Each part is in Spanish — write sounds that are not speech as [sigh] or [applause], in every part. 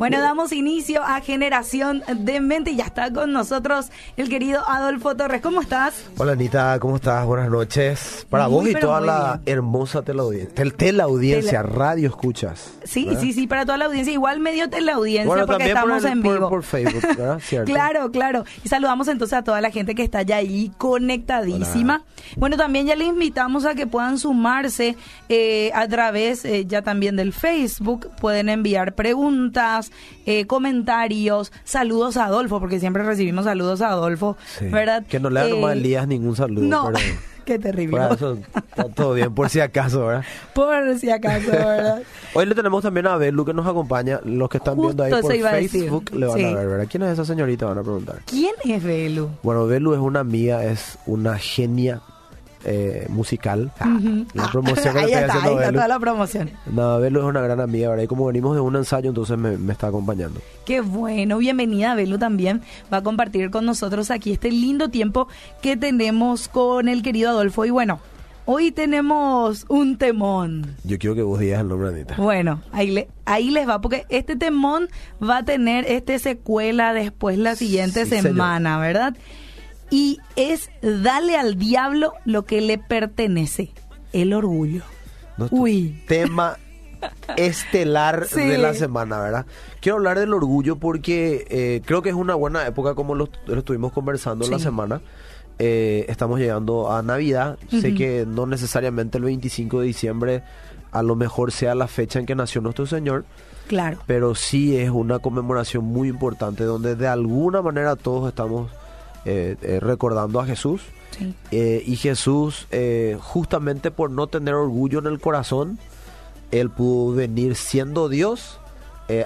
Bueno, damos inicio a Generación de Mente y ya está con nosotros el querido Adolfo Torres. ¿Cómo estás? Hola Anita, ¿cómo estás? Buenas noches. Para Muy, vos y toda la bien. hermosa teleaudiencia, tel- teleaudiencia, radio escuchas. Sí, ¿verdad? sí, sí, para toda la audiencia. Igual medio de la audiencia Bueno, porque por, estamos el- en vivo. por Facebook, ¿verdad? [laughs] Cierto. Claro, claro. Y saludamos entonces a toda la gente que está ya ahí conectadísima. Bueno, también ya les invitamos a que puedan sumarse eh, a través eh, ya también del Facebook. Pueden enviar preguntas, eh, comentarios, saludos a Adolfo, porque siempre recibimos saludos a Adolfo, Sí. ¿verdad? Que no le hagan Eh, nomás Elías ningún saludo. No, pero [laughs] qué terrible. de eso, está todo bien, por si acaso, ¿verdad? Por si acaso, ¿verdad? [laughs] Hoy le tenemos también a Belu que nos acompaña. Los que están viendo ahí Justo por. Facebook le van Sí. a ver, ¿verdad? ¿Quién es esa señorita? Van a preguntar. ¿Quién es Belu? Bueno, Belu es una amiga, es una genia eh, musical. Ah, La promoción [laughs] que le ahí está, ahí está toda la promoción. No, Belu es una gran amiga, ¿verdad? Y como venimos de un ensayo, entonces me, me está acompañando. Qué bueno, bienvenida Belu también. Va a compartir con nosotros aquí este lindo tiempo que tenemos con el querido Adolfo. Y bueno, hoy tenemos un temón. Yo quiero que vos digas el nombre, Anita. Bueno, ahí, le- ahí les va, porque este temón va a tener este secuela después la siguiente Sí, señor. semana, ¿verdad? Y es Dale al diablo lo que le pertenece, el orgullo. Nuestro Uy. Tema [laughs] estelar Sí. de la semana, ¿verdad? Quiero hablar del orgullo porque eh, creo que es una buena época como lo, lo estuvimos conversando en la Sí. semana. Eh, estamos llegando a Navidad. Sé que no necesariamente el 25 de diciembre a lo mejor sea la fecha en que nació nuestro Señor, Claro. pero sí es una conmemoración muy importante donde de alguna manera todos estamos eh, eh, recordando a Jesús. Sí. Eh, y Jesús, justamente por no tener orgullo en el corazón, él pudo venir siendo Dios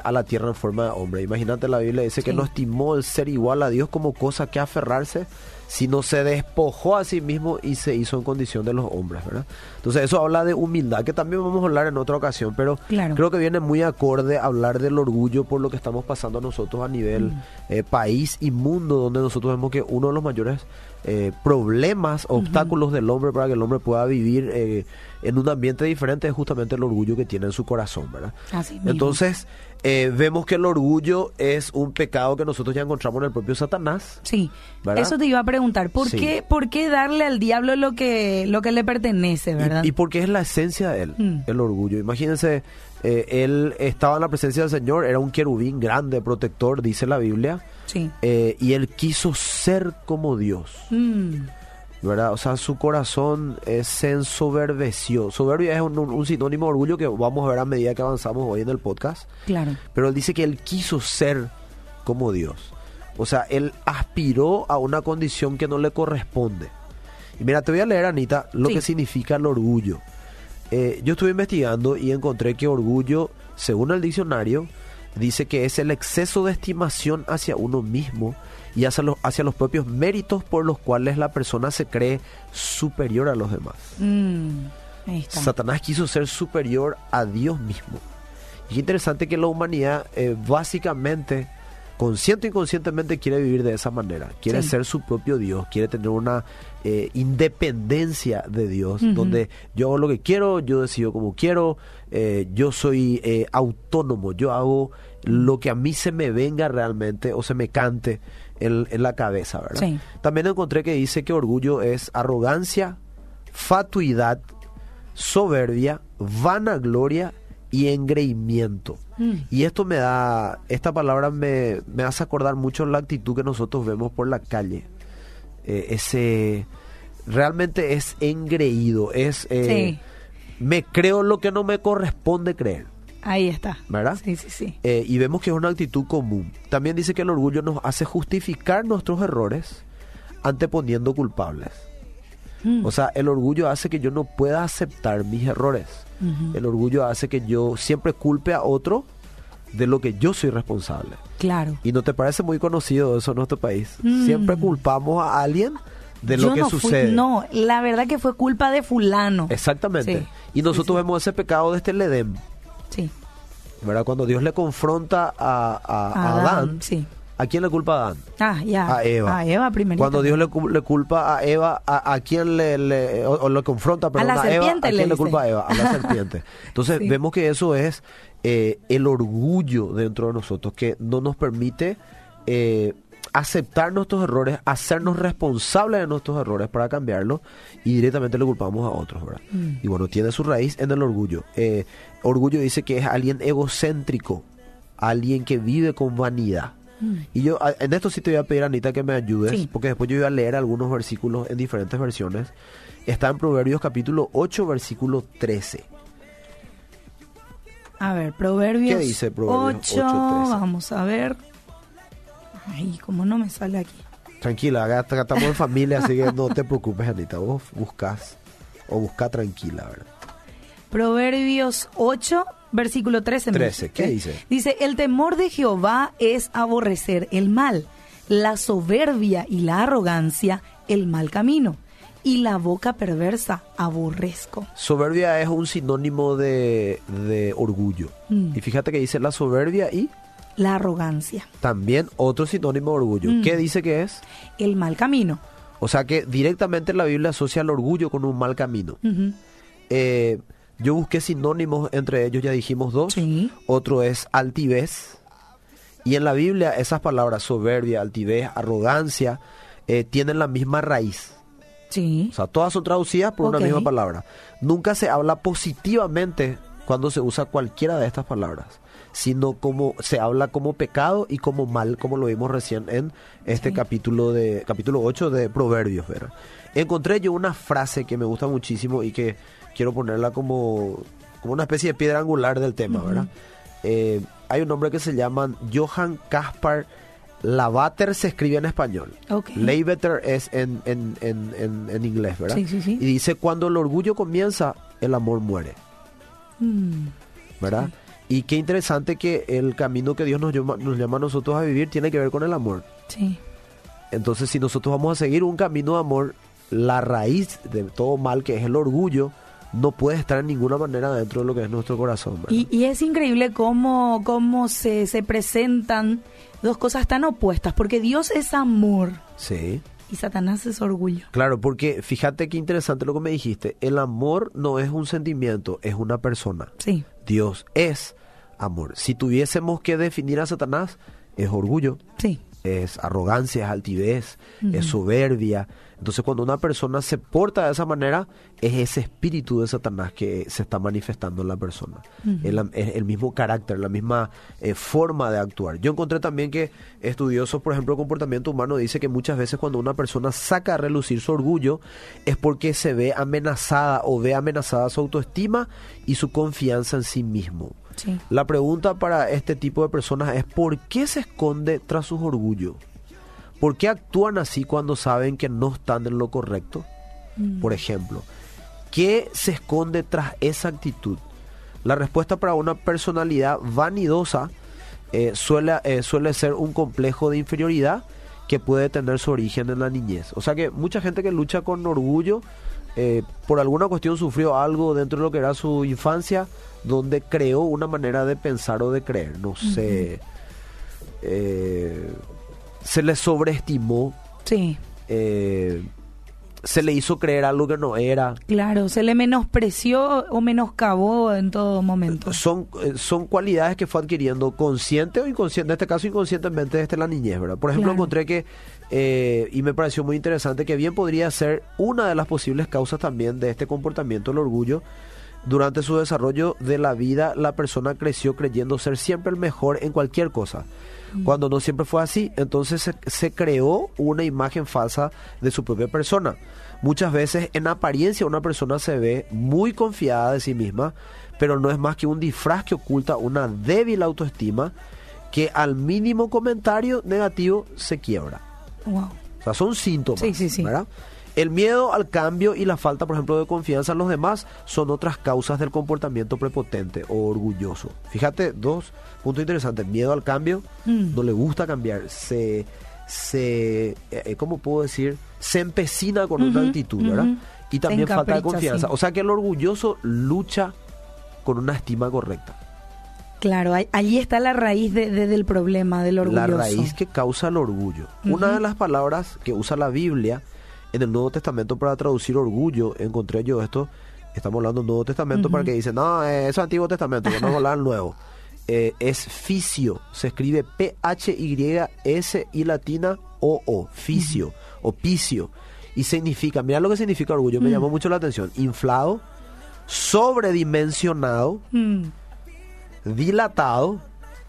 a la tierra en forma de hombre. Imagínate, la Biblia dice que no estimó el ser igual a Dios como cosa que aferrarse, sino se despojó a sí mismo y se hizo en condición de los hombres, ¿verdad? Entonces eso habla de humildad, que también vamos a hablar en otra ocasión, pero Claro. creo que viene muy acorde hablar del orgullo por lo que estamos pasando nosotros a nivel Mm. eh, país y mundo, donde nosotros vemos que uno de los mayores eh, problemas, obstáculos del hombre para que el hombre pueda vivir eh, en un ambiente diferente es justamente el orgullo que tiene en su corazón, ¿verdad? Así mismo. Eh, vemos que el orgullo es un pecado que nosotros ya encontramos en el propio Satanás. Sí, ¿Verdad? eso te iba a preguntar. ¿Por, Sí. qué, ¿Por qué darle al diablo lo que, lo que le pertenece, verdad? Y, y porque es la esencia de él, Mm. el orgullo. Imagínense, eh, él estaba en la presencia del Señor, era un querubín grande, protector, dice la Biblia, sí. eh, y él quiso ser como Dios. Mm, ¿verdad? O sea, su corazón eh, se ensoberbeció. Soberbia es un, un- un sinónimo de orgullo que vamos a ver a medida que avanzamos hoy en el podcast. claro. Pero él dice que él quiso ser como Dios. O sea, él aspiró a una condición que no le corresponde. Y mira, te voy a leer, Anita, lo Sí. que significa el orgullo. Eh, yo estuve investigando y encontré que orgullo, según el diccionario, dice que es el exceso de estimación hacia uno mismo y hacia los, hacia los propios méritos por los cuales la persona se cree superior a los demás. Mm, ahí está. Satanás quiso ser superior a Dios mismo. Y es interesante que la humanidad eh, básicamente, consciente o inconscientemente, quiere vivir de esa manera. Quiere Sí. ser su propio Dios, quiere tener una eh, independencia de Dios, donde yo hago lo que quiero, yo decido como quiero, eh, yo soy eh, autónomo, yo hago lo que a mí se me venga realmente o se me cante en, en la cabeza, ¿verdad? Sí. También encontré que dice que orgullo es arrogancia, fatuidad, soberbia, vanagloria y engreimiento. Mm, Y esto me da, esta palabra me, me hace acordar mucho la actitud que nosotros vemos por la calle. Eh, ese, realmente es engreído, es, eh, me creo lo que no me corresponde creer, ahí está. ¿verdad? Sí, sí, sí. Eh, y vemos que es una actitud común. También dice que el orgullo nos hace justificar nuestros errores anteponiendo culpables. Mm, O sea, el orgullo hace que yo no pueda aceptar mis errores. El orgullo hace que yo siempre culpe a otro de lo que yo soy responsable. Claro. ¿Y no te parece muy conocido eso en nuestro país? Mm. Siempre culpamos a alguien de lo Yo que no fui- sucede. no, la verdad que fue culpa de fulano. Exactamente. Sí, Y nosotros sí, sí. vemos ese pecado de este Ledem, Sí. ¿verdad? Cuando Dios le confronta a, a- a Adán, Adán, sí. ¿A quién le culpa Adán? Ah, ya. A Eva. A Eva primero. Cuando Dios le, cu- le culpa a Eva, ¿a, a quién le, le- o, o le confronta, perdón, la Eva? serpiente ¿A le quién le culpa a Eva? A la [laughs] serpiente. Entonces Sí. vemos que eso es eh, el orgullo dentro de nosotros, que no nos permite eh, aceptar nuestros errores, hacernos responsables de nuestros errores para cambiarlos y directamente le culpamos a otros, ¿verdad? Mm. Y bueno, tiene su raíz en el orgullo. Eh, orgullo dice que es alguien egocéntrico, alguien que vive con vanidad. Y yo en esto sí te voy a pedir, Anita, que me ayudes, Sí. porque después yo voy a leer algunos versículos en diferentes versiones. Está en Proverbios capítulo 8, versículo 13. A ver, Proverbios. ¿Qué dice Proverbios 8, 8:13? Vamos a ver. Ay, como no me sale aquí. Tranquila, acá estamos en familia, así que no te preocupes, Anita. Vos buscas o busca tranquila, ¿verdad? Proverbios 8, versículo 13. me 13, ¿qué dice? Dice, el temor de Jehová es aborrecer el mal, la soberbia y la arrogancia, el mal camino, y la boca perversa aborrezco. Soberbia es un sinónimo de, de orgullo. Mm. Y fíjate que dice la soberbia y La arrogancia, también otro sinónimo de orgullo. Mm. ¿Qué dice que es? el mal camino. O sea que directamente la Biblia asocia el orgullo con un mal camino. Eh, yo busqué sinónimos, entre ellos ya dijimos dos. Sí. Otro es altivez. Y en la Biblia esas palabras, soberbia, altivez, arrogancia, eh, tienen la misma raíz. Sí. O sea, todas son traducidas por una misma palabra. Nunca se habla positivamente cuando se usa cualquiera de estas palabras, sino como se habla como pecado y como mal, como lo vimos recién en este Sí. capítulo de capítulo 8 de Proverbios, ¿verdad? Encontré yo una frase que me gusta muchísimo y que quiero ponerla como, como una especie de piedra angular del tema. ¿verdad? Eh, hay un hombre que se llama Johann Kaspar Lavater, se escribe en español. Ok. Leibeter es en, en, en, en, inglés, ¿verdad? Sí, sí, sí. Y dice, cuando el orgullo comienza, el amor muere, Mm, ¿verdad? Y qué interesante que el camino que Dios nos llama, nos llama a nosotros a vivir tiene que ver con el amor. sí. Entonces, si nosotros vamos a seguir un camino de amor, la raíz de todo mal, que es el orgullo, no puede estar en ninguna manera dentro de lo que es nuestro corazón. Y, y es increíble cómo, cómo se, se presentan dos cosas tan opuestas, porque Dios es amor Sí. y Satanás es orgullo. Claro, porque fíjate qué interesante lo que me dijiste. El amor no es un sentimiento, es una persona. Sí, Dios es amor. Si tuviésemos que definir a Satanás, es orgullo, sí. Es arrogancia, es altivez, es soberbia. Entonces cuando una persona se porta de esa manera, es ese espíritu de Satanás que se está manifestando en la persona. Es, la- es el mismo carácter, la misma eh, forma de actuar. Yo encontré también que estudiosos, por ejemplo, de comportamiento humano, dice que muchas veces cuando una persona saca a relucir su orgullo es porque se ve amenazada o ve amenazada su autoestima y su confianza en sí mismo. Sí. La pregunta para este tipo de personas es ¿por qué se esconde tras sus orgullos? ¿Por qué actúan así cuando saben que no están en lo correcto? Mm. Por ejemplo, ¿qué se esconde tras esa actitud? La respuesta para una personalidad vanidosa eh, suele, eh, suele ser un complejo de inferioridad que puede tener su origen en la niñez. O sea que mucha gente que lucha con orgullo, eh, por alguna cuestión sufrió algo dentro de lo que era su infancia, donde creó una manera de pensar o de creer. No sé. eh, se le sobreestimó, Sí, eh, se le hizo creer algo que no era. claro, se le menospreció o menoscabó en todo momento. Son, eh, son cualidades que fue adquiriendo consciente o inconsciente, en este caso inconscientemente desde la niñez, ¿verdad? Por ejemplo, Claro. encontré que, eh, y me pareció muy interesante, que bien podría ser una de las posibles causas también de este comportamiento, el orgullo. Durante su desarrollo de la vida, la persona creció creyendo ser siempre el mejor en cualquier cosa. Cuando no siempre fue así, entonces se, se creó una imagen falsa de su propia persona. Muchas veces en apariencia una persona se ve muy confiada de sí misma, pero no es más que un disfraz que oculta una débil autoestima que al mínimo comentario negativo se quiebra. Wow. O sea, son síntomas. Sí, sí, sí. ¿verdad? El miedo al cambio y la falta, por ejemplo, de confianza en los demás son otras causas del comportamiento prepotente o orgulloso. Fíjate, dos puntos interesantes. Miedo al cambio, Mm. no le gusta cambiar, se, se eh, ¿cómo puedo decir? Se empecina con una Ujú, actitud, ¿verdad? Y también falta de confianza. sí. O sea que el orgulloso lucha con una estima correcta. Claro, allí está la raíz de, del problema del orgullo. La raíz que causa el orgullo. Una de las palabras que usa la Biblia en el Nuevo Testamento para traducir orgullo, encontré yo esto, estamos hablando del Nuevo Testamento para que dicen, no, eso es Antiguo Testamento, no vamos a [laughs] hablar del Nuevo. Eh, es fisio, se escribe P-H-Y-S y latina O-O, fisio o pisio. Y significa, mira lo que significa orgullo, me llamó mucho la atención, inflado, sobredimensionado. Dilatado,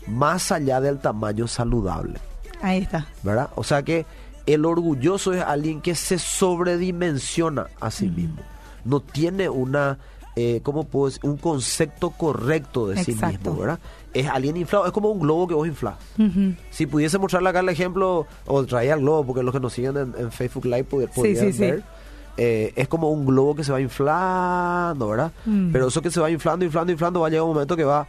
más allá del tamaño saludable. Ahí está. ¿Verdad? O sea que el orgulloso es alguien que se sobredimensiona a sí mismo. No tiene una, eh, ¿cómo puedo decir? Un concepto correcto de sí mismo, ¿verdad? Es alguien inflado, es como un globo que vos inflás. Si pudiese mostrarle acá el ejemplo, o traía el globo, porque los que nos siguen en, Facebook Live podrían ver. Eh, es como un globo que se va inflando, ¿verdad? Mm. Pero eso que se va inflando, inflando, inflando, va a llegar un momento que va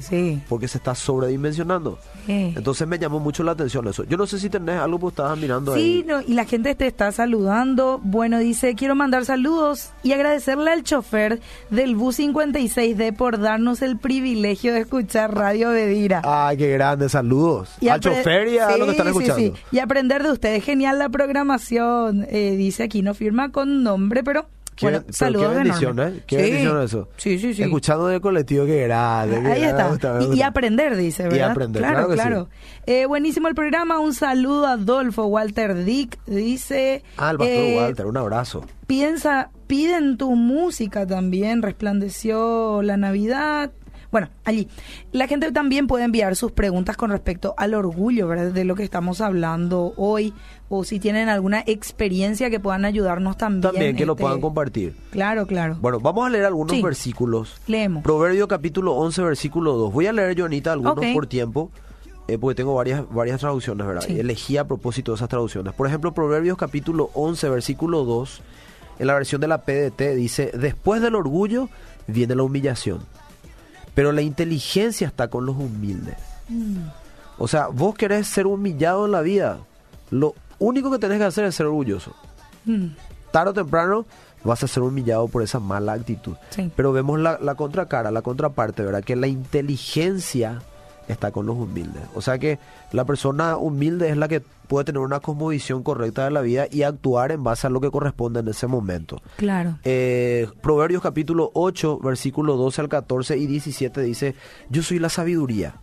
Sí. Porque se está sobredimensionando. Entonces me llamó mucho la atención eso. Yo no sé si tenés algo que estabas mirando ahí. Sí, y la gente te está saludando. Bueno, dice, quiero mandar saludos y agradecerle al chofer del bus 56D por darnos el privilegio de escuchar Radio Bedira. Ay, qué grande, saludos. al chofer y a lo que están escuchando. Y aprender de ustedes. Genial la programación. Eh, dice aquí, no firma con nombre, pero bueno, saludos qué bendición, ¿eh? Qué bendición eso. Sí, sí, sí. Escuchando el colectivo que grande. Ahí está. Y, aprender, dice, ¿verdad? Y aprender, claro, claro. Eh, buenísimo el programa. Un saludo a Adolfo Walter Dick. Dice. Ah, el eh, Walter, un abrazo. Piensa, piden tu música también. Resplandeció la Navidad. Bueno, allí. La gente también puede enviar sus preguntas con respecto al orgullo, ¿verdad? De lo que estamos hablando hoy. O si tienen alguna experiencia que puedan ayudarnos también. También que lo este, puedan compartir. Claro, claro. Bueno, vamos a leer algunos versículos. Leemos. Proverbio capítulo 11, versículo 2. Voy a leer yo, Anita, algunos por tiempo. Eh, porque tengo varias, varias traducciones, ¿verdad? Elegí a propósito esas traducciones. Por ejemplo, Proverbios capítulo 11, versículo 2, en la versión de la PDT dice, después del orgullo viene la humillación pero la inteligencia está con los humildes. Mm. O sea, vos querés ser humillado en la vida. Lo único que tenés que hacer es ser orgulloso. Mm. Tarde o temprano vas a ser humillado por esa mala actitud. Pero vemos la, la contracara, la contraparte, ¿verdad? Que la inteligencia está con los humildes. O sea que la persona humilde es la que puede tener una cosmovisión correcta de la vida y actuar en base a lo que corresponde en ese momento. Claro. Eh, Proverbios capítulo 8, versículo 12 al 14 y 17 dice, yo soy la sabiduría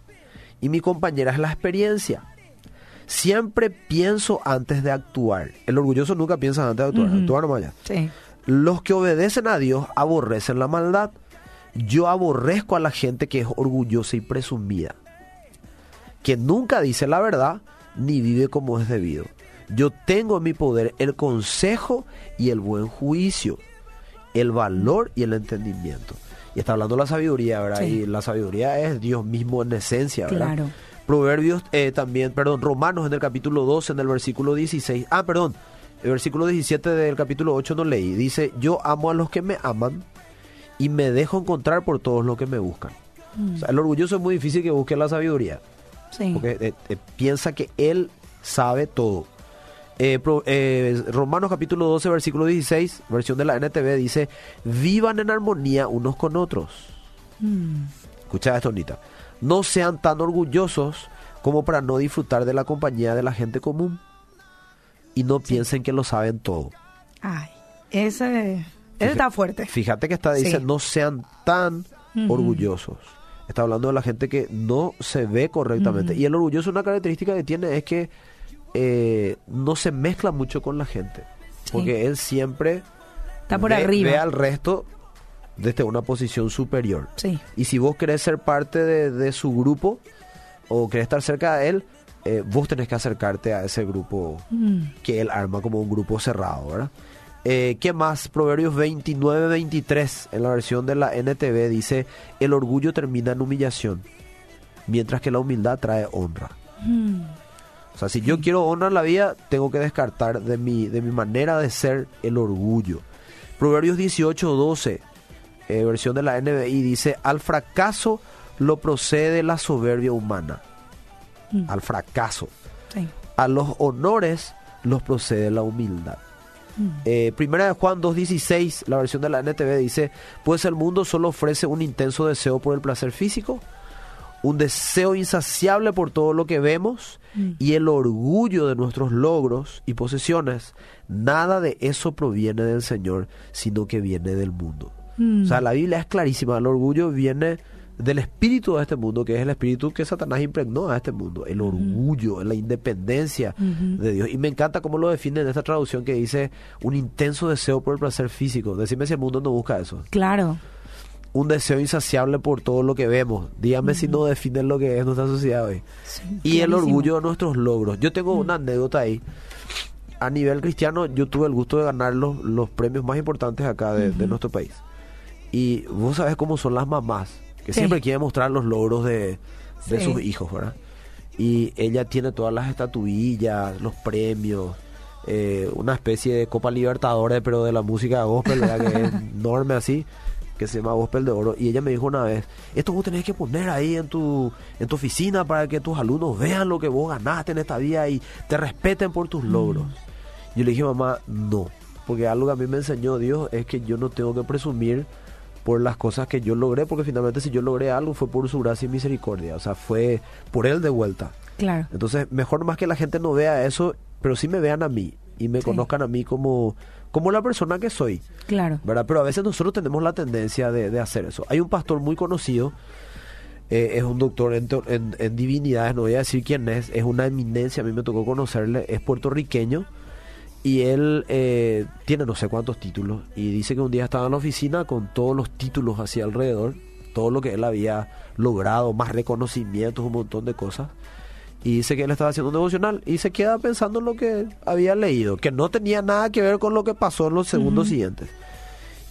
y mi compañera es la experiencia. Siempre pienso antes de actuar. El orgulloso nunca piensa antes de actuar. Actuar nomás ya. Sí. Los que obedecen a Dios aborrecen la maldad. Yo aborrezco a la gente que es orgullosa y presumida que nunca dice la verdad ni vive como es debido. Yo tengo en mi poder el consejo y el buen juicio, el valor y el entendimiento. Y está hablando de la sabiduría, ¿verdad? Y la sabiduría es Dios mismo en esencia, ¿verdad? Claro. Proverbios eh, también, perdón, Romanos en el capítulo 12, en el versículo 16. Ah, perdón, el versículo 17 del capítulo 8 no leí. Dice, yo amo a los que me aman y me dejo encontrar por todos los que me buscan. Mm. O sea, el orgulloso es muy difícil que busque la sabiduría. Porque eh, eh, piensa que él sabe todo. Eh, Romanos capítulo 12, versículo 16, versión de la NTV, dice, vivan en armonía unos con otros. Mm. Escucha esto, Anita. No sean tan orgullosos como para no disfrutar de la compañía de la gente común. Y no piensen que lo saben todo. Ay, ese, está fuerte. Fíjate que está, dice, no sean tan orgullosos. Está hablando de la gente que no se ve correctamente. Y el orgulloso, una característica que tiene es que eh, no se mezcla mucho con la gente. Porque él siempre está por arriba. ve al resto desde una posición superior. Sí. Y si vos querés ser parte de, su grupo o querés estar cerca de él, eh, vos tenés que acercarte a ese grupo mm. que él arma como un grupo cerrado, ¿verdad? Eh, ¿Qué más? Proverbios 29, 23, en la versión de la NTV, dice, el orgullo termina en humillación, mientras que la humildad trae honra. Mm. O sea, si yo quiero honrar la vida, tengo que descartar de mi, de mi manera de ser el orgullo. Proverbios 18, 12, eh, versión de la NBI, dice, al fracaso lo procede la soberbia humana. Mm. Al fracaso. A los honores los procede la humildad. Eh, primera de Juan 2.16, la versión de la NTV dice, pues el mundo solo ofrece un intenso deseo por el placer físico, un deseo insaciable por todo lo que vemos Mm. y el orgullo de nuestros logros y posesiones. Nada de eso proviene del Señor, sino que viene del mundo. Mm. O sea, la Biblia es clarísima, el orgullo viene del espíritu de este mundo, que es el espíritu que Satanás impregnó a este mundo, el orgullo, la independencia de Dios. Y me encanta cómo lo define en esta traducción que dice un intenso deseo por el placer físico. Decime si el mundo no busca eso. Claro. Un deseo insaciable por todo lo que vemos. Dígame si no definen lo que es nuestra sociedad hoy. Sí, Y el orgullo de nuestros logros. Yo tengo una anécdota ahí. A nivel cristiano, yo tuve el gusto de ganar los, los premios más importantes acá de, de nuestro país. Y vos sabés cómo son las mamás, que Sí. siempre quieren mostrar los logros de, de Sí. sus hijos, ¿verdad? Y ella tiene todas las estatuillas, los premios, eh, una especie de Copa Libertadores, pero de la música gospel, ¿verdad? Que es [laughs] enorme así, que se llama Gospel de Oro. Y ella me dijo una vez, esto vos tenés que poner ahí en tu, en tu oficina para que tus alumnos vean lo que vos ganaste en esta vida y te respeten por tus logros. Yo le dije, mamá, no, porque algo que a mí me enseñó Dios es que yo no tengo que presumir por las cosas que yo logré, porque finalmente si yo logré algo fue por su gracia y misericordia, o sea, fue por él de vuelta. Claro. Entonces, mejor más que la gente no vea eso, pero sí me vean a mí y me Sí. conozcan a mí como, como la persona que soy, Claro. ¿verdad? Pero a veces nosotros tenemos la tendencia de, de hacer eso. Hay un pastor muy conocido, eh, es un doctor en, en- en divinidades, no voy a decir quién es, es una eminencia, a mí me tocó conocerle, es puertorriqueño y él eh, tiene no sé cuántos títulos y dice que un día estaba en la oficina con todos los títulos hacia alrededor, todo lo que él había logrado, más reconocimientos, un montón de cosas. Y dice que él estaba haciendo un devocional y se queda pensando en lo que había leído, que no tenía nada que ver con lo que pasó en los segundos siguientes.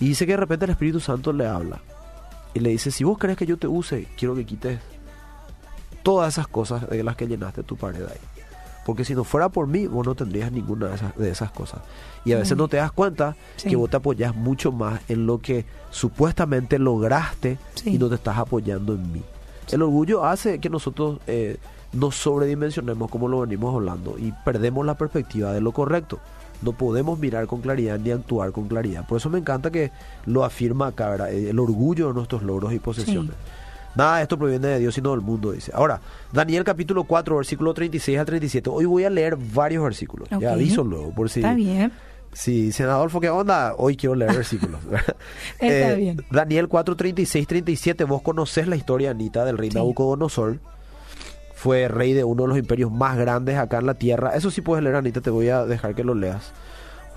Y dice que de repente el Espíritu Santo le habla y le dice, si vos crees que yo te use, quiero que quites todas esas cosas de las que llenaste tu pared ahí. Porque si no fuera por mí, vos no tendrías ninguna de esas, de esas cosas. Y a veces Mm. no te das cuenta Sí. que vos te apoyas mucho más en lo que supuestamente lograste Sí. y no te estás apoyando en mí. El orgullo hace que nosotros eh, nos sobredimensionemos como lo venimos hablando y perdemos la perspectiva de lo correcto. No podemos mirar con claridad ni actuar con claridad. Por eso me encanta que lo afirma acá, ¿verdad? El orgullo de nuestros logros y posesiones. Nada de esto proviene de Dios, sino del mundo, dice. Ahora, Daniel capítulo 4, versículo 36 al 37. Hoy voy a leer varios versículos. Ya aviso luego, por si... Está bien. Si dicen, Adolfo, ¿qué onda? Hoy quiero leer versículos. [laughs] Está bien. Daniel 4, 36, 37. Vos conocés la historia, Anita, del rey Sí. Nabucodonosor. Fue rey de uno de los imperios más grandes acá en la tierra. Eso sí puedes leer, Anita, te voy a dejar que lo leas.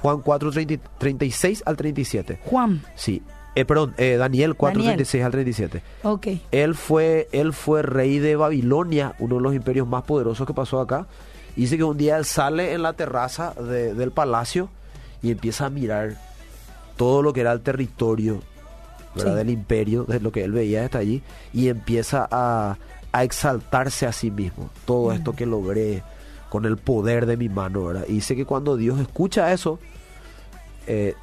Juan 4, 30 36 al 37. Juan. Sí. Eh, perdón, eh, Daniel 4, Daniel. 36 al 37. Ok. Él fue, él fue rey de Babilonia, uno de los imperios más poderosos que pasó acá. Y Dice que un día él sale en la terraza de- del palacio y empieza a mirar todo lo que era el territorio ¿verdad? Sí. del imperio, de lo que él veía hasta allí, y empieza a, a exaltarse a sí mismo. Todo esto que logré con el poder de mi mano, ¿verdad? Y dice que cuando Dios escucha eso, eh,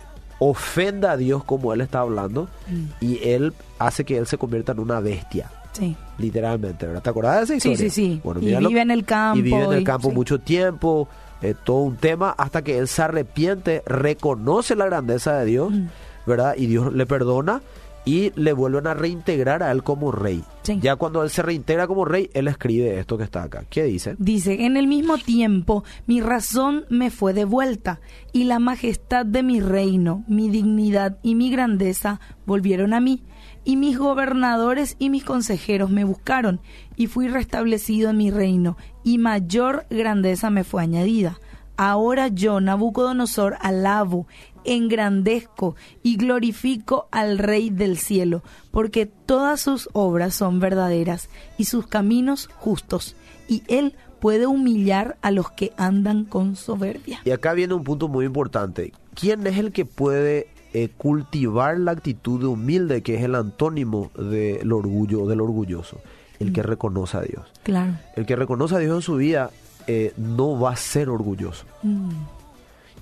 ofenda a Dios como él está hablando, Mm. y él hace que él se convierta en una bestia Sí. literalmente, ¿verdad? ¿Te acordás de esa Sí, historia? sí, sí. Bueno, Y vive en el campo. Y vive en el y- campo sí. mucho tiempo, eh, todo un tema, hasta que él se arrepiente, reconoce la grandeza de Dios, Mm. ¿verdad? Y Dios le perdona y le vuelven a reintegrar a él como rey. Sí. Ya cuando él se reintegra como rey, él escribe esto que está acá. ¿Qué dice? Dice, en el mismo tiempo mi razón me fue devuelta y la majestad de mi reino, mi dignidad y mi grandeza volvieron a mí. Y mis gobernadores y mis consejeros me buscaron y fui restablecido en mi reino y mayor grandeza me fue añadida. Ahora yo, Nabucodonosor, alabo, engrandezco y glorifico al Rey del cielo, porque todas sus obras son verdaderas y sus caminos justos, y él puede humillar a los que andan con soberbia. Y acá viene un punto muy importante. ¿Quién es el que puede eh, cultivar la actitud de humilde, que es el antónimo del orgullo, del orgulloso? El que reconoce a Dios. Claro. El que reconoce a Dios en su vida eh, no va a ser orgulloso. Mm,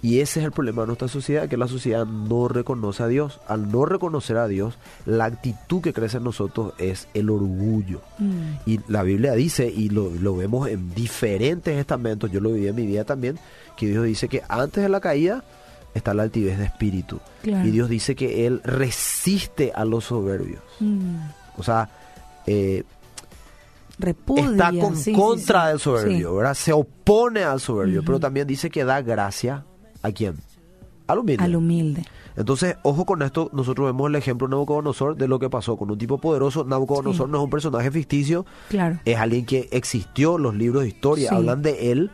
Y ese es el problema de nuestra sociedad, que la sociedad no reconoce a Dios. Al no reconocer a Dios, la actitud que crece en nosotros es el orgullo. mm, Y la Biblia dice, y lo, lo vemos en diferentes estamentos, yo lo viví en mi vida también, que Dios dice que antes de la caída, está la altivez de espíritu. Claro. Y Dios dice que Él resiste a los soberbios. Mm. O sea, eh, Repudia. está con sí, contra sí. del soberbio. ¿verdad? Se opone al soberbio, pero también dice que da gracia a quién? Al humilde. Al humilde. Entonces, ojo con esto, nosotros vemos el ejemplo de Nabucodonosor de lo que pasó con un tipo poderoso. Nabucodonosor no es un personaje ficticio, Claro. es alguien que existió, los libros de historia hablan de él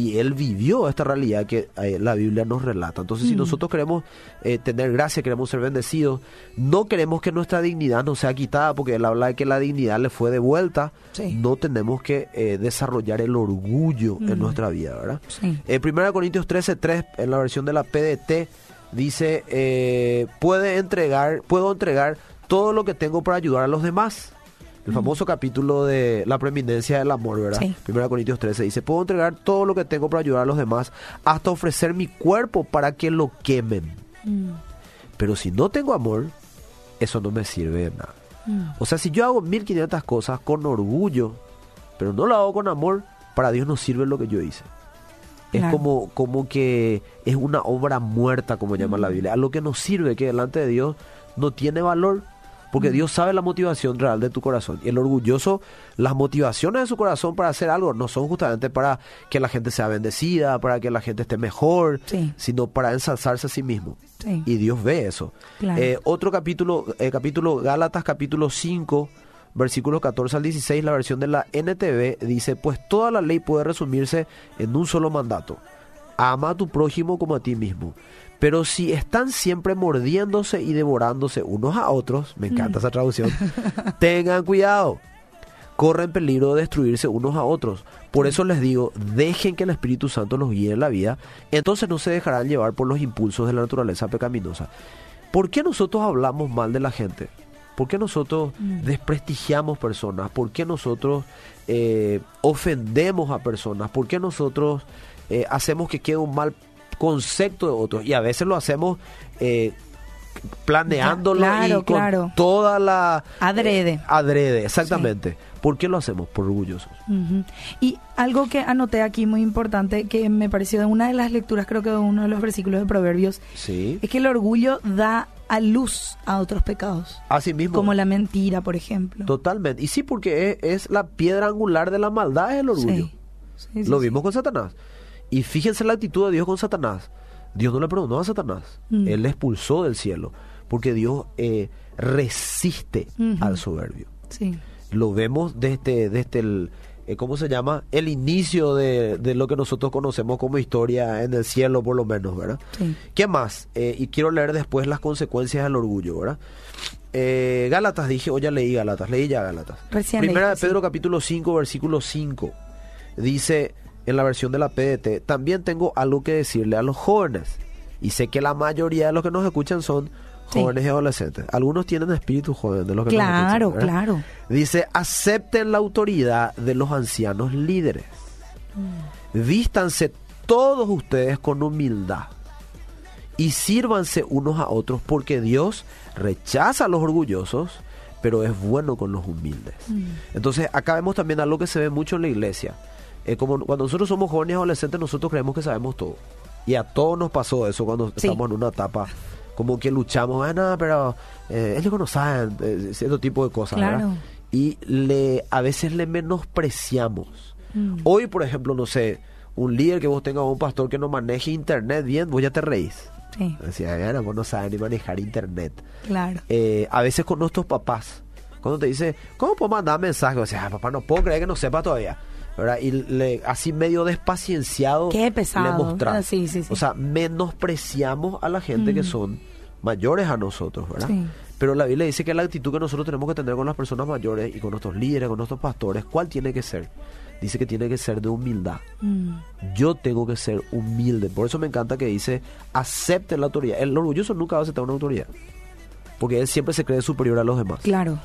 y él vivió esta realidad que eh, la Biblia nos relata. Entonces, si Mm. nosotros queremos eh, tener gracia, queremos ser bendecidos, no queremos que nuestra dignidad nos sea quitada, porque él habla de que la dignidad le fue devuelta, Sí. no tenemos que eh, desarrollar el orgullo en Mm. nuestra vida, ¿verdad? Sí. Eh, 1 Corintios 13:3, en la versión de la PDT, dice, puede entregar, puedo entregar todo lo que tengo para ayudar a los demás. El famoso capítulo de la preeminencia del amor, ¿verdad? Sí. 1 Corintios 13 dice, puedo entregar todo lo que tengo para ayudar a los demás, hasta ofrecer mi cuerpo para que lo quemen. Mm. Pero si no tengo amor, eso no me sirve de nada. Mm. O sea, si yo hago 1500 cosas con orgullo, pero no lo hago con amor, para Dios no sirve lo que yo hice. Es Claro. como, como que es una obra muerta, como llama la Biblia. A lo que nos sirve, que delante de Dios no tiene valor, porque Dios sabe la motivación real de tu corazón. Y el orgulloso, las motivaciones de su corazón para hacer algo no son justamente para que la gente sea bendecida, para que la gente esté mejor, Sí. sino para ensalzarse a sí mismo. Sí. Y Dios ve eso. Claro. Eh, otro capítulo, eh, capítulo Gálatas, capítulo 5, versículos 14 al 16, la versión de la NTV dice, pues toda la ley puede resumirse en un solo mandato. Ama a tu prójimo como a ti mismo. Pero si están siempre mordiéndose y devorándose unos a otros, me encanta esa traducción, [laughs] tengan cuidado. Corren peligro de destruirse unos a otros. Por eso les digo, dejen que el Espíritu Santo los guíe en la vida, entonces no se dejarán llevar por los impulsos de la naturaleza pecaminosa. ¿Por qué nosotros hablamos mal de la gente? ¿Por qué nosotros Mm. desprestigiamos personas? ¿Por qué nosotros eh, ofendemos a personas? ¿Por qué nosotros eh, hacemos que quede un mal concepto de otros? Y a veces lo hacemos eh, planeándolo Claro, y con claro. toda la... Adrede. eh, adrede, exactamente. ¿Por qué lo hacemos? Por orgullosos. Y algo que anoté aquí muy importante, que me pareció de una de las lecturas, creo que de uno de los versículos de Proverbios, Sí. es que el orgullo da a luz a otros pecados, Así mismo. como la mentira, por ejemplo. Totalmente. Y sí, porque es, es la piedra angular de la maldad, es el orgullo. Sí. Sí, sí, Lo sí. vimos con Satanás. Y fíjense la actitud de Dios con Satanás. Dios no le perdonó a Satanás. Mm. Él le expulsó del cielo. Porque Dios eh, resiste al soberbio. Sí. Lo vemos desde, desde el, eh, ¿cómo se llama? El inicio de, de lo que nosotros conocemos como historia en el cielo, por lo menos, ¿verdad? Sí. ¿Qué más? Eh, y quiero leer después las consecuencias del orgullo, ¿verdad? Eh, Gálatas, dije, o ya leí Gálatas, leí ya Gálatas. Recién Primera de Pedro sí. capítulo 5, versículo 5. Dice en la versión de la PDT, también tengo algo que decirle a los jóvenes. Y sé que la mayoría de los que nos escuchan son Sí. jóvenes y adolescentes. Algunos tienen espíritu joven de los que nos Claro, escuchan, ¿verdad? claro. Dice, acepten la autoridad de los ancianos líderes. Vístanse todos ustedes con humildad y sírvanse unos a otros porque Dios rechaza a los orgullosos, pero es bueno con los humildes. Mm. Entonces, acá vemos también algo que se ve mucho en la iglesia. Eh, como cuando nosotros somos jóvenes adolescentes, nosotros creemos que sabemos todo. Y a todos nos pasó eso cuando Sí. estamos en una etapa como que luchamos, ah, no, pero eh, es lo que no saben, eh, cierto tipo de cosas, ¿verdad? Claro. Y le, a veces le menospreciamos. Mm. Hoy, por ejemplo, no sé, un líder que vos tengas, un pastor que no maneje internet bien, vos ya te reís. Sí, Decía, "Ana, vos no sabes ni manejar internet. claro. Eh, a veces con nuestros papás, cuando te dice, ¿cómo puedo mandar mensajes? O sea, "Ah, papá, no puedo creer que no sepa todavía. ¿Verdad? Y le, así medio despacienciado Qué pesado. le mostramos. Ah, sí, sí, sí. O sea, menospreciamos a la gente que Mm. son mayores a nosotros, ¿verdad? Sí. Pero la Biblia dice que la actitud que nosotros tenemos que tener con las personas mayores y con nuestros líderes, con nuestros pastores, ¿cuál tiene que ser? Dice que tiene que ser de humildad. Mm. Yo tengo que ser humilde. Por eso me encanta que dice, acepte la autoridad. El orgulloso nunca va a aceptar una autoridad. Porque él siempre se cree superior a los demás. Claro.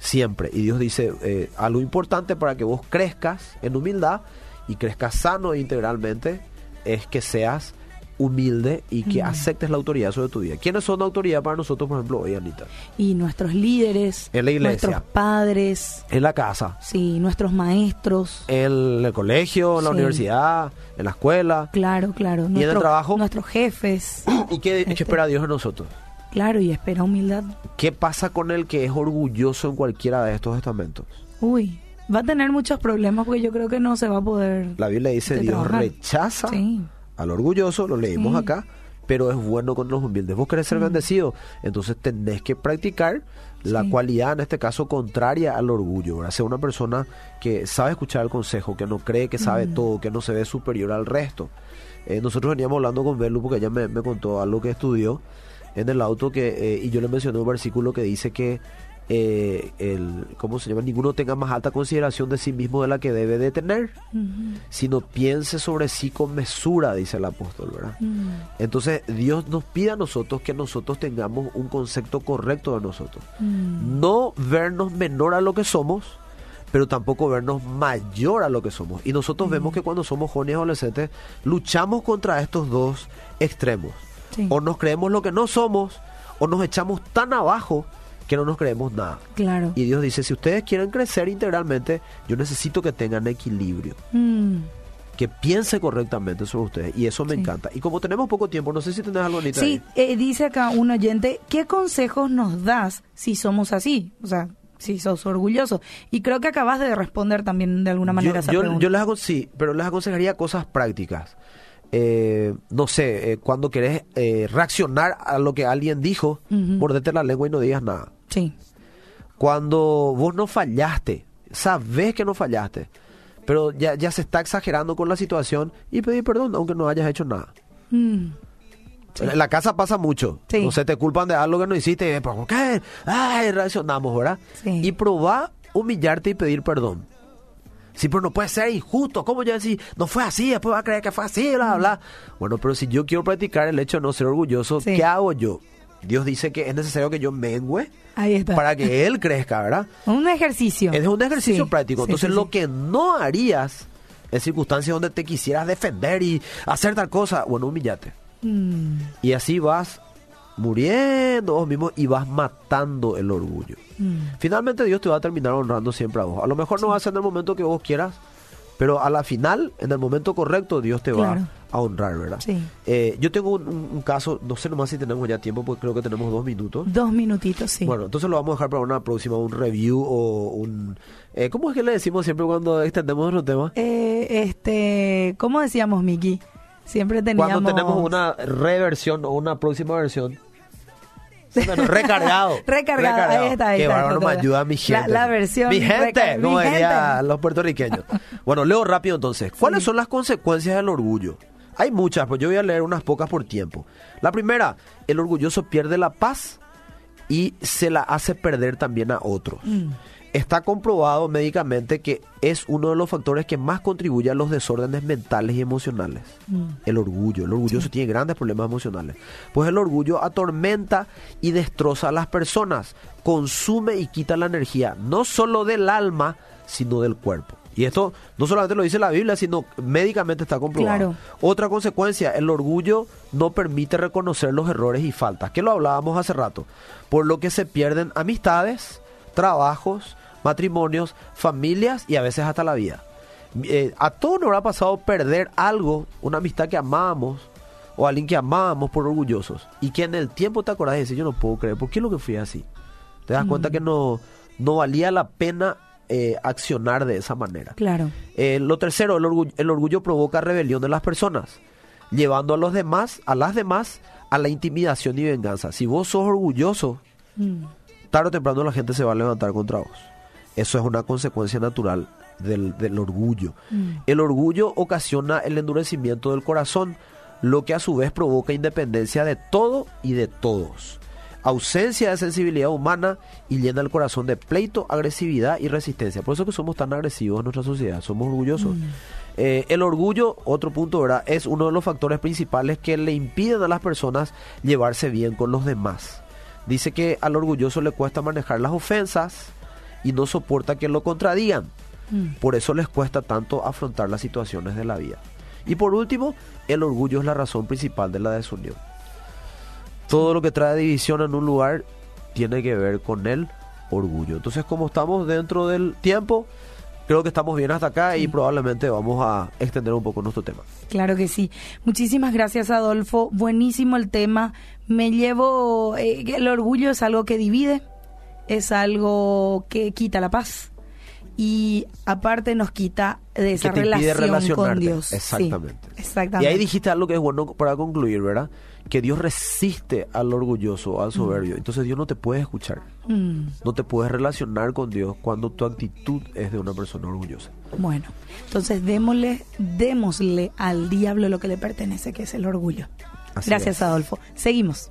Siempre. Y Dios dice, eh, algo importante para que vos crezcas en humildad y crezcas sano e integralmente es que seas humilde y que aceptes la autoridad sobre tu vida. ¿Quiénes son autoridad para nosotros, por ejemplo, hoy, Anita? Y nuestros líderes, En la iglesia. nuestros padres, En la casa, sí, nuestros maestros. en el colegio, en la Sí. universidad, en la escuela. Claro, claro. en el Nuestro- trabajo? Nuestros jefes. [coughs] ¿Y qué, qué Este. espera Dios de nosotros? Claro, y espera humildad. ¿Qué pasa con el que es orgulloso en cualquiera de estos estamentos? Uy, va a tener muchos problemas porque yo creo que no se va a poder. La Biblia dice de Dios trabajar. rechaza Sí. al orgulloso, lo leímos Sí. acá, pero es bueno con los humildes. Vos querés ser bendecido, entonces tenés que practicar la Sí. cualidad, en este caso, contraria al orgullo. ¿verdad? Ser una persona que sabe escuchar el consejo, que no cree que sabe todo, que no se ve superior al resto. Eh, nosotros veníamos hablando con Belu porque ella me, me contó algo que estudió en el auto que eh, y yo le mencioné un versículo que dice que eh, el cómo se llama ninguno tenga más alta consideración de sí mismo de la que debe de tener sino piense sobre sí con mesura, dice el apóstol, ¿verdad? Entonces Dios nos pide a nosotros que nosotros tengamos un concepto correcto de nosotros. No vernos menor a lo que somos, pero tampoco vernos mayor a lo que somos. Y nosotros vemos que cuando somos jóvenes y adolescentes luchamos contra estos dos extremos. Sí. O nos creemos lo que no somos, o nos echamos tan abajo que no nos creemos nada. Claro. Y Dios dice, si ustedes quieren crecer integralmente, yo necesito que tengan equilibrio Mm. que piense correctamente sobre ustedes. Y eso me Sí. encanta. Y como tenemos poco tiempo, no sé si tenés algo bonito Sí, eh, dice acá un oyente, ¿qué consejos nos das si somos así? O sea, si sos orgulloso. Y creo que acabas de responder también de alguna manera yo, esa yo, pregunta. yo les hago, sí, pero les aconsejaría cosas prácticas. Eh, no sé, eh, cuando querés eh, reaccionar a lo que alguien dijo, Ujú. mordete la lengua y no digas nada. Sí, Cuando vos no fallaste, sabés que no fallaste, pero ya, ya se está exagerando con la situación y pedir perdón aunque no hayas hecho nada. Mm. Sí. En la casa pasa mucho. Sí. No sé, te culpan de algo que no hiciste. y, ¿Por qué? Ay, reaccionamos, ¿verdad? Sí. Y probá humillarte y pedir perdón. Sí, pero no puede ser injusto. ¿Cómo yo decir, no fue así, después va a creer que fue así, bla, bla? Bueno, pero si yo quiero practicar el hecho de no ser orgulloso, Sí. ¿qué hago yo? Dios dice que es necesario que yo mengüe Ahí está. para que Él crezca, ¿verdad? Un ejercicio. Es un ejercicio Sí, práctico. Entonces, sí, lo que no harías en circunstancias donde te quisieras defender y hacer tal cosa, bueno, humillate. Mm. Y así vas muriendo vos mismo y vas matando el orgullo. Mm. Finalmente Dios te va a terminar honrando siempre a vos. A lo mejor no va a ser en el momento que vos quieras, pero a la final, en el momento correcto, Dios te Claro. va a honrar, ¿verdad? Sí. Eh, yo tengo un, caso, no sé nomás si tenemos ya tiempo, porque creo que tenemos dos minutos. Dos minutitos, sí. Bueno, entonces lo vamos a dejar para una próxima, un review o un... eh, ¿Cómo es que le decimos siempre cuando extendemos nuestro tema? Eh, este, ¿cómo decíamos, Miki? Siempre teníamos... Cuando tenemos una reversión o una próxima versión. Bueno, recargado. [laughs] Recargado, ahí está, ahí Qué está, bárbaro, me ayuda mi La- gente. la versión Mi gente, como mi gente. los puertorriqueños. Bueno, leo rápido entonces. ¿Cuáles Sí. son las consecuencias del orgullo? Hay muchas, pero yo voy a leer unas pocas por tiempo. La primera, el orgulloso pierde la paz y se la hace perder también a otros. Mm. Está comprobado médicamente que es uno de los factores que más contribuye a los desórdenes mentales y emocionales. Mm. El orgullo. El orgulloso tiene grandes problemas emocionales. Pues el orgullo atormenta y destroza a las personas. Consume y quita la energía, no solo del alma, sino del cuerpo. Y esto no solamente lo dice la Biblia, sino médicamente está comprobado. Claro. Otra consecuencia, el orgullo no permite reconocer los errores y faltas, que lo hablábamos hace rato, por lo que se pierden amistades, trabajos, matrimonios, familias y a veces hasta la vida. Eh, a todos nos habrá pasado perder algo, una amistad que amábamos o alguien que amábamos por orgullosos y que en el tiempo te acordás y dices, yo no puedo creer, ¿por qué lo que fui así? Te das cuenta que no, no valía la pena eh, accionar de esa manera. Claro. Eh, lo tercero, el orgullo, el orgullo provoca rebelión de las personas, llevando a los demás, a las demás, a la intimidación y venganza. Si vos sos orgulloso, Mm. tarde o temprano la gente se va a levantar contra vos. Eso es una consecuencia natural del, del orgullo. Mm. El orgullo ocasiona el endurecimiento del corazón, lo que a su vez provoca independencia de todo y de todos. Ausencia de sensibilidad humana y llena el corazón de pleito, agresividad y resistencia. Por eso que somos tan agresivos en nuestra sociedad, somos orgullosos. Eh, el orgullo, otro punto, ¿verdad? Es uno de los factores principales que le impiden a las personas llevarse bien con los demás. Dice que al orgulloso le cuesta manejar las ofensas y no soporta que lo contradigan. Mm. Por eso les cuesta tanto afrontar las situaciones de la vida. Y por último, el orgullo es la razón principal de la desunión. Todo lo que trae división en un lugar tiene que ver con el orgullo. Entonces, como estamos dentro del tiempo, creo que estamos bien hasta acá y probablemente vamos a extender un poco nuestro tema. Claro que sí. Muchísimas gracias, Adolfo. Buenísimo el tema. Me llevo, eh, el orgullo es algo que divide, es algo que quita la paz y aparte nos quita de esa relación con Dios. Exactamente. exactamente. Y ahí dijiste algo que es bueno para concluir, ¿verdad? Que Dios resiste al orgulloso, al soberbio. Mm. Entonces Dios no te puede escuchar. Mm. No te puedes relacionar con Dios cuando tu actitud es de una persona orgullosa. Bueno, entonces démosle, démosle al diablo lo que le pertenece, que es el orgullo. Gracias, Adolfo. Seguimos.